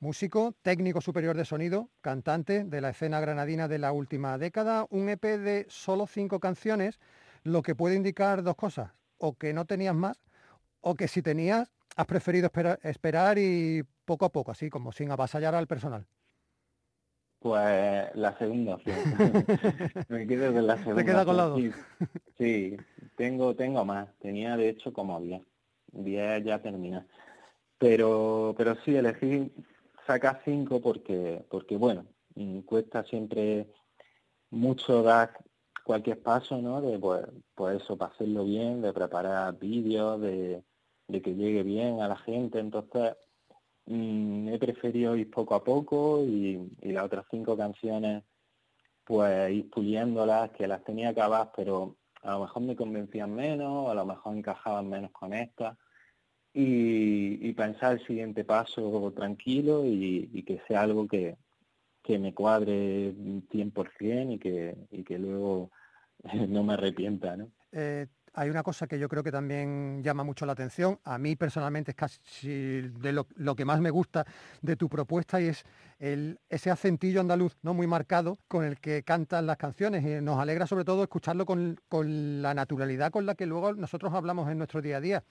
Speaker 4: músico, técnico superior de sonido, cantante de la escena granadina de la última década, un EP de solo cinco canciones, lo que puede indicar dos cosas, o que no tenías más, o que si tenías, has preferido esperar, esperar y poco a poco, así como sin avasallar al personal.
Speaker 9: Pues la segunda opción. Me quedo con la segunda.
Speaker 4: Te queda con la dos.
Speaker 9: Sí, sí, tengo, tengo más. Tenía de hecho como 10. 10 ya termina. Pero, pero sí, elegí sacar 5 porque, porque bueno, mm, cuesta siempre mucho dar cualquier paso, ¿no? De pues, pues eso, para hacerlo bien, de preparar vídeos, de, de que llegue bien a la gente. Entonces, Mm, he preferido ir poco a poco y, las otras cinco canciones pues ir puliéndolas, que las tenía acabadas, pero a lo mejor me convencían menos, a lo mejor encajaban menos con estas. Y, pensar el siguiente paso tranquilo y, que sea algo que, que me cuadre 100% y que, y que luego no me arrepienta. ¿no?
Speaker 4: Eh, hay una cosa que yo creo que también llama mucho la atención. A mí personalmente es casi de lo, que más me gusta de tu propuesta y es el, ese acentillo andaluz no muy marcado con el que cantan las canciones. Y nos alegra sobre todo escucharlo con, la naturalidad con la que luego nosotros hablamos en nuestro día a día.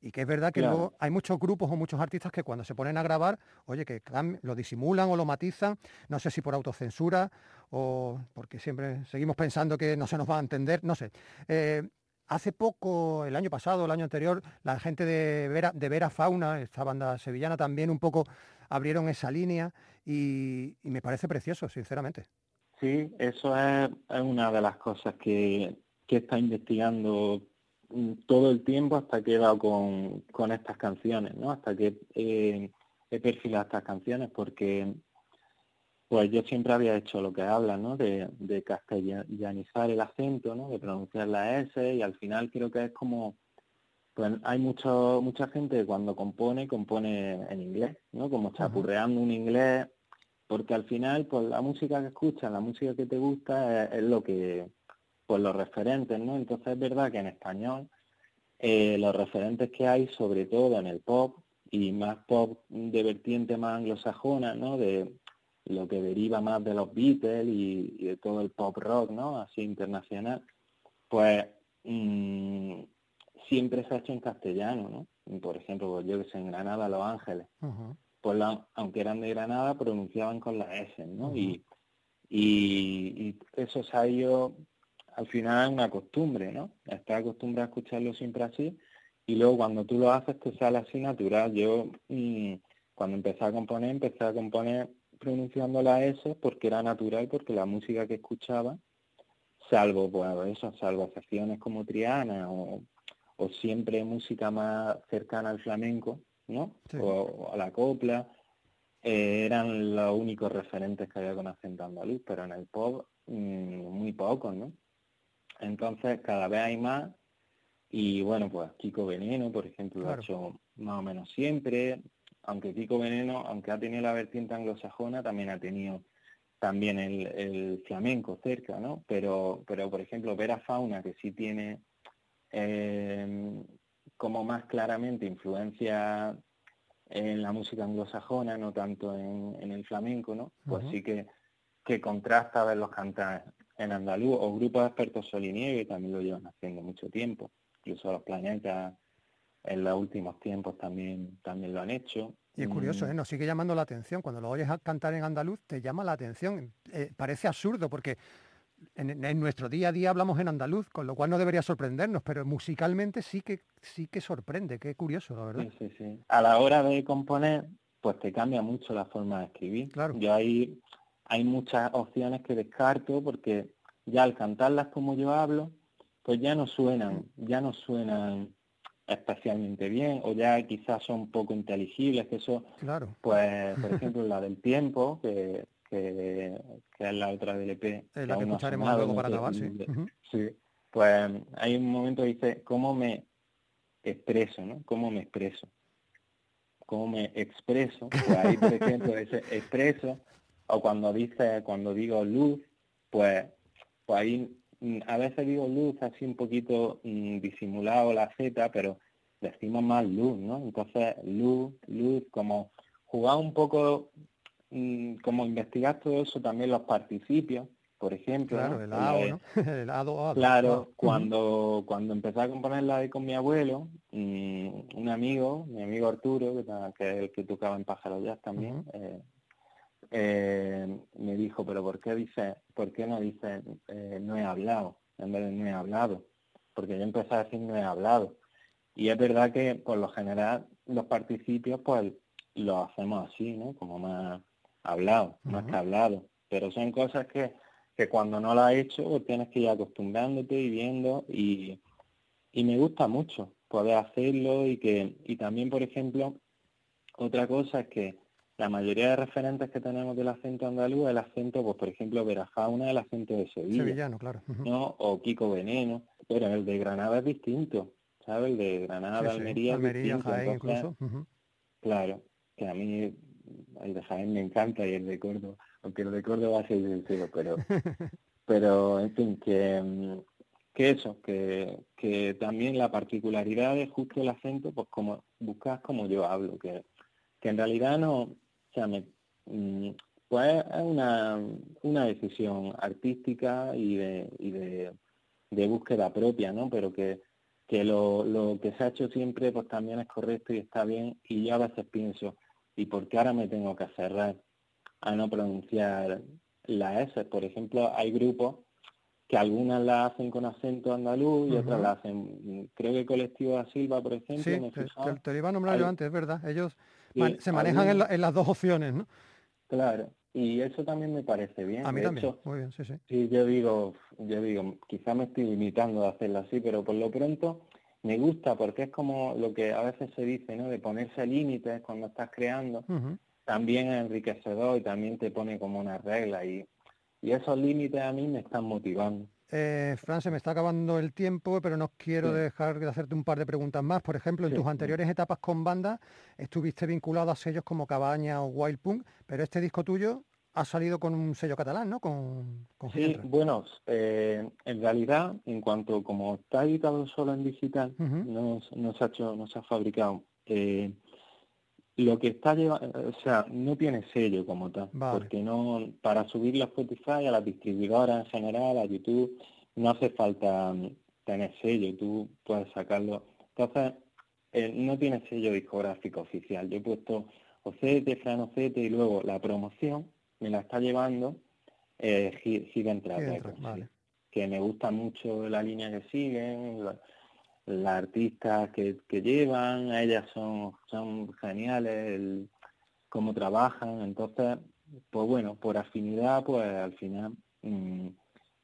Speaker 4: Y que es verdad que luego hay muchos grupos o muchos artistas que cuando se ponen a grabar, oye, que lo disimulan o lo matizan, no sé si por autocensura o porque siempre seguimos pensando que no se nos va a entender, no sé. Eh, Hace poco, el año pasado, el año anterior, la gente de Vera, Fauna, esta banda sevillana, también un poco abrieron esa línea y, me parece precioso, sinceramente.
Speaker 9: Sí, eso es, una de las cosas que, que está investigando mm, todo el tiempo hasta que he dado con, estas canciones, ¿no? Hasta que he perfilado estas canciones, porque pues yo siempre había hecho lo que habla, ¿no? De, de castellanizar el acento, ¿no? De pronunciar la S y al final creo que es como, pues hay mucho, mucha gente que cuando compone, compone en inglés, ¿no? Como chapurreando un inglés, porque al final, pues la música que escuchas, la música que te gusta es, lo que, pues los referentes, ¿no? Entonces es verdad que en español eh, los referentes que hay, sobre todo en el pop, y más pop de vertiente más anglosajona, ¿no? De, lo que deriva más de los Beatles y, de todo el pop rock, ¿no? Así internacional, pues mm, siempre se ha hecho en castellano, ¿no? Por ejemplo, pues yo que sé, en Granada, Los Ángeles, pues aunque eran de Granada, pronunciaban con la S, ¿no? y, y, eso se ha ido, al final es una costumbre, ¿no? Estás acostumbrado a escucharlo siempre así, y luego cuando tú lo haces te sale así natural. Yo, mm, cuando empecé a componer, empecé a componer pronunciando la S porque era natural, porque la música que escuchaba, salvo pues eso, salvo excepciones como Triana o, siempre música más cercana al flamenco, ¿no? O, a la copla, eh, eran los únicos referentes que había con acento andaluz, pero en el pop mm, muy pocos, ¿no? Entonces cada vez hay más y bueno, pues Kiko Veneno, por ejemplo, lo ha hecho más o menos siempre, aunque Kiko Veneno, aunque ha tenido la vertiente anglosajona, también ha tenido también el, flamenco cerca, ¿no? Pero, pero por ejemplo, Vera Fauna, que sí tiene eh, como más claramente influencia en la música anglosajona, no tanto en, el flamenco, ¿no? Pues sí que, que contrasta verlos cantar en andaluz, o grupos de expertos soliniegue también lo llevan haciendo mucho tiempo, incluso los planetas en los últimos tiempos también, también lo han hecho.
Speaker 4: Y es curioso, ¿eh? nos sigue llamando la atención. Cuando lo oyes cantar en andaluz, te llama la atención. Eh, parece absurdo porque en, nuestro día a día hablamos en andaluz, con lo cual no debería sorprendernos, pero musicalmente sí que sí que sorprende, qué curioso, la verdad.
Speaker 9: Sí, sí, sí. A la hora de componer, pues te cambia mucho la forma de escribir.
Speaker 4: Claro.
Speaker 9: Yo hay, hay muchas opciones que descarto porque ya al cantarlas como yo hablo, pues ya no suenan, ya no suenan especialmente bien o ya quizás son poco inteligibles, que eso,
Speaker 4: claro.
Speaker 9: pues, por ejemplo, la del tiempo, que, que, es la otra del EP.
Speaker 4: Eh, la que escucharemos luego para acabar, sí.
Speaker 9: sí. Pues hay un momento que dice, ¿cómo me expreso, no? ¿Cómo me expreso? ¿Cómo me expreso? Pues ahí, por ejemplo, ese expreso, o cuando dice, cuando digo luz, pues, pues ahí mm, a veces digo luz así un poquito mm, disimulado la Z, pero decimos más luz, ¿no? Entonces, luz, luz, como jugar un poco, mm, como investigar todo eso, también los participios, por ejemplo.
Speaker 4: Claro,
Speaker 9: ¿no?
Speaker 4: el.
Speaker 9: Claro, cuando, cuando empecé a componer la de con mi abuelo, un amigo, mi amigo Arturo, que, es el que tocaba en Pájaro Jazz también, eh, eh, me dijo, pero ¿por qué dice, por qué no dice eh, no he hablado en vez de no he hablado? Porque yo empecé a decir no he hablado. Y es verdad que por lo general los participios pues los hacemos así, ¿no? Como más hablado, más
Speaker 4: Ujú.
Speaker 9: que hablado. Pero son cosas que, que cuando no las has hecho pues tienes que ir acostumbrándote y viendo y, y me gusta mucho poder hacerlo y que y también por ejemplo otra cosa es que la mayoría de referentes que tenemos del acento andaluz el acento pues por ejemplo Verafauna el acento de Sevilla
Speaker 4: Sevillano, claro.
Speaker 9: ¿no? o Kiko Veneno pero el de Granada es distinto ¿sabes? el de Granada
Speaker 4: Sí, sí,
Speaker 9: Almería es
Speaker 4: Almería,
Speaker 9: distinto,
Speaker 4: Jaén
Speaker 9: entonces,
Speaker 4: incluso.
Speaker 9: Claro, que a mí el de Jaén me encanta y el de Córdoba, aunque el de Córdoba es el cielo, pero, pero en fin, que, que eso, que, que también la particularidad de justo el acento, pues como buscas como yo hablo, que, que en realidad no, o sea, me, mm, pues es una, una decisión artística y de, y de, de búsqueda propia, ¿no? Pero que, que lo, lo que se ha hecho siempre pues también es correcto y está bien y yo a veces pienso ¿y por qué ahora me tengo que cerrar a no pronunciar la S? Por ejemplo, hay grupos que algunas la hacen con acento andaluz y otras la hacen, creo que Colectivo da Silva, por ejemplo,
Speaker 4: Sí,
Speaker 9: me
Speaker 4: te, te- te lo iba a nombrar yo antes, es verdad. Ellos man- se manejan en, la- en las dos opciones, ¿no?
Speaker 9: Claro, y eso también me parece bien.
Speaker 4: A mí
Speaker 9: de
Speaker 4: también.
Speaker 9: hecho,
Speaker 4: Muy bien, sí, sí.
Speaker 9: Sí, yo digo, yo digo, quizá me estoy limitando a hacerlo así, pero por lo pronto me gusta porque es como lo que a veces se dice, ¿no? De ponerse límites cuando estás creando, también es enriquecedor y también te pone como una regla y, y esos límites a mí me están motivando.
Speaker 4: Eh, Fran, se me está acabando el tiempo, pero no quiero
Speaker 9: Sí.
Speaker 4: dejar de hacerte un par de preguntas más. Por ejemplo, en
Speaker 9: Sí,
Speaker 4: tus
Speaker 9: sí.
Speaker 4: anteriores etapas con banda estuviste vinculado a sellos como Cabaña o Wild Punk, pero este disco tuyo ha salido con un sello catalán, ¿no? Con, con
Speaker 9: Sí, bueno, eh, en realidad, en cuanto como está editado solo en digital,
Speaker 4: Ujú.
Speaker 9: no, no se ha hecho, no se ha fabricado. eh, lo que está llevando, o sea, no tiene sello como tal,
Speaker 4: Vale.
Speaker 9: porque no, para subirlo a Spotify, a las distribuidoras en general, a YouTube, no hace falta mm, tener sello, tú puedes sacarlo. Entonces, eh, no tiene sello discográfico oficial. Yo he puesto Ocete, Fran Ocete y luego la promoción me la está llevando eh, Records, sí
Speaker 4: vale.
Speaker 9: que me gusta mucho la línea que siguen, las artistas que, que llevan, ellas son, son geniales, el- cómo trabajan, entonces, pues bueno, por afinidad, pues al final, mm,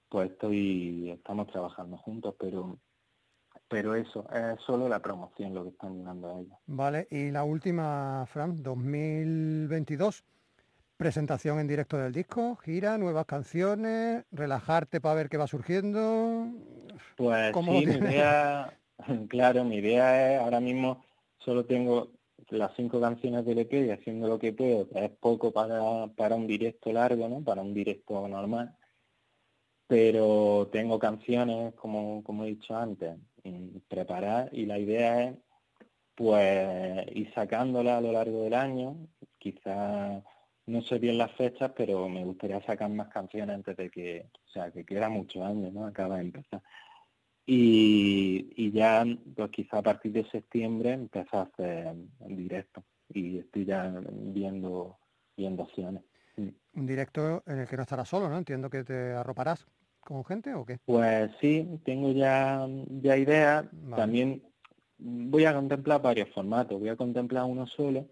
Speaker 9: pues estoy, estamos trabajando juntos, pero pero eso, es solo la promoción lo que están llegando a ellos.
Speaker 4: Vale, y la última, Fran, 2022. Presentación en directo del disco, gira, nuevas canciones, relajarte para ver qué va surgiendo.
Speaker 9: Pues
Speaker 4: ¿Cómo lo
Speaker 9: sí, mi idea, claro, mi idea es, ahora mismo solo tengo las cinco canciones del EP y haciendo lo que puedo, es poco para, para un directo largo, ¿no? Para un directo normal. Pero tengo canciones, como, como he dicho antes, preparar y la idea es pues ir sacándolas a lo largo del año. Quizás no sé bien las fechas, pero me gustaría sacar más canciones antes de que, o sea, que queda muchos años, ¿no? Acaba de empezar. Y, y ya, pues quizá a partir de septiembre empezar a hacer en directo y estoy ya viendo, viendo opciones. Mm.
Speaker 4: Un directo en el que no estarás solo, ¿no? Entiendo que te arroparás con gente o qué.
Speaker 9: Pues sí, tengo ya, ya ideas.
Speaker 4: Vale.
Speaker 9: También voy a contemplar varios formatos. Voy a contemplar uno solo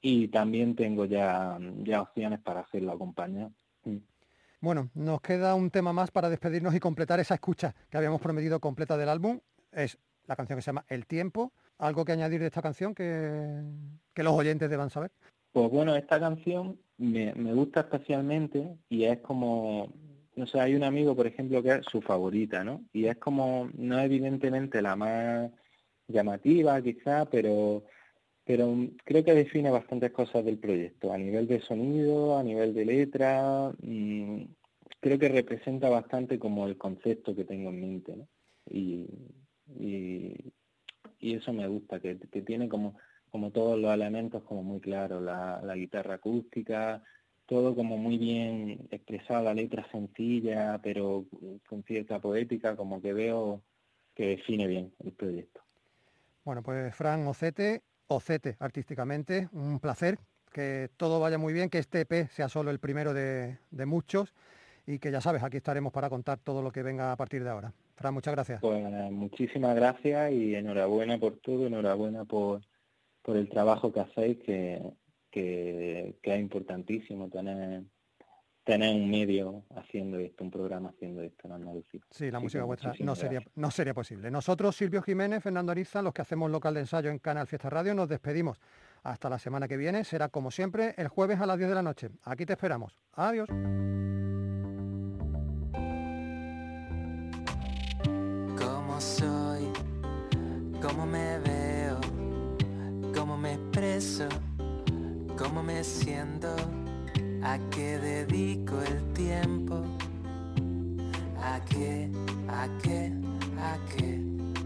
Speaker 9: y también tengo ya, ya opciones para hacerlo acompañado.
Speaker 4: Bueno, nos queda un tema más para despedirnos y completar esa escucha que habíamos prometido completa del álbum. Es la canción que se llama El Tiempo. ¿Algo que añadir de esta canción que, que los oyentes deban saber?
Speaker 9: Pues bueno, esta canción me, me gusta especialmente y es como, no sé, hay un amigo, por ejemplo, que es su favorita, ¿no? Y es como, no evidentemente la más llamativa quizá, pero, pero creo que define bastantes cosas del proyecto, a nivel de sonido, a nivel de letra, mm, creo que representa bastante como el concepto que tengo en mente, ¿no? Y, y, eso me gusta, que, que, tiene como, como todos los elementos como muy claros, la, la guitarra acústica, todo como muy bien expresado, la letra sencilla, pero con cierta poética, como que veo que define bien el proyecto.
Speaker 4: Bueno, pues Fran Ocete, Ocete artísticamente, un placer, que todo vaya muy bien, que este EP sea solo el primero de, muchos y que ya sabes, aquí estaremos para contar todo lo que venga a partir de ahora. Fran, muchas gracias.
Speaker 9: Pues muchísimas gracias y enhorabuena por todo, enhorabuena por, por el trabajo que hacéis, que, que, es importantísimo tener tener un medio haciendo esto, un programa haciendo esto en Andalucía.
Speaker 4: Sí, la música vuestra no sería, no sería posible. Nosotros, Silvio Jiménez, Fernando Ariza, los que hacemos local de ensayo en Canal Fiesta Radio, nos despedimos. Hasta la semana que viene, será como siempre el jueves a las 10 de la noche. Aquí te esperamos. Adiós.
Speaker 8: ¿Cómo soy? ¿Cómo me veo? ¿Cómo me expreso? cómo me siento, a qué dedico el tiempo, a qué, a qué, a qué,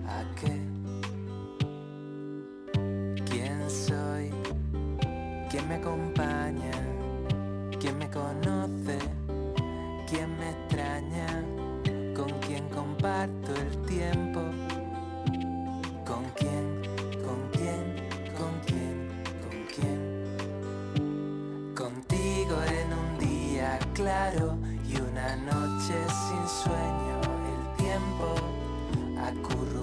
Speaker 8: a qué. ¿Quién soy? ¿Quién me acompaña? ¿Quién me conoce? ¿Quién me extraña? ¿Con quién comparto noche sin sueño, el tiempo acurrucado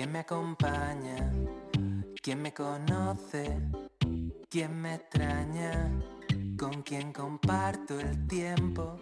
Speaker 8: ¿Quién me acompaña? ¿Quién me conoce? ¿Quién me extraña? ¿Con quién comparto el tiempo?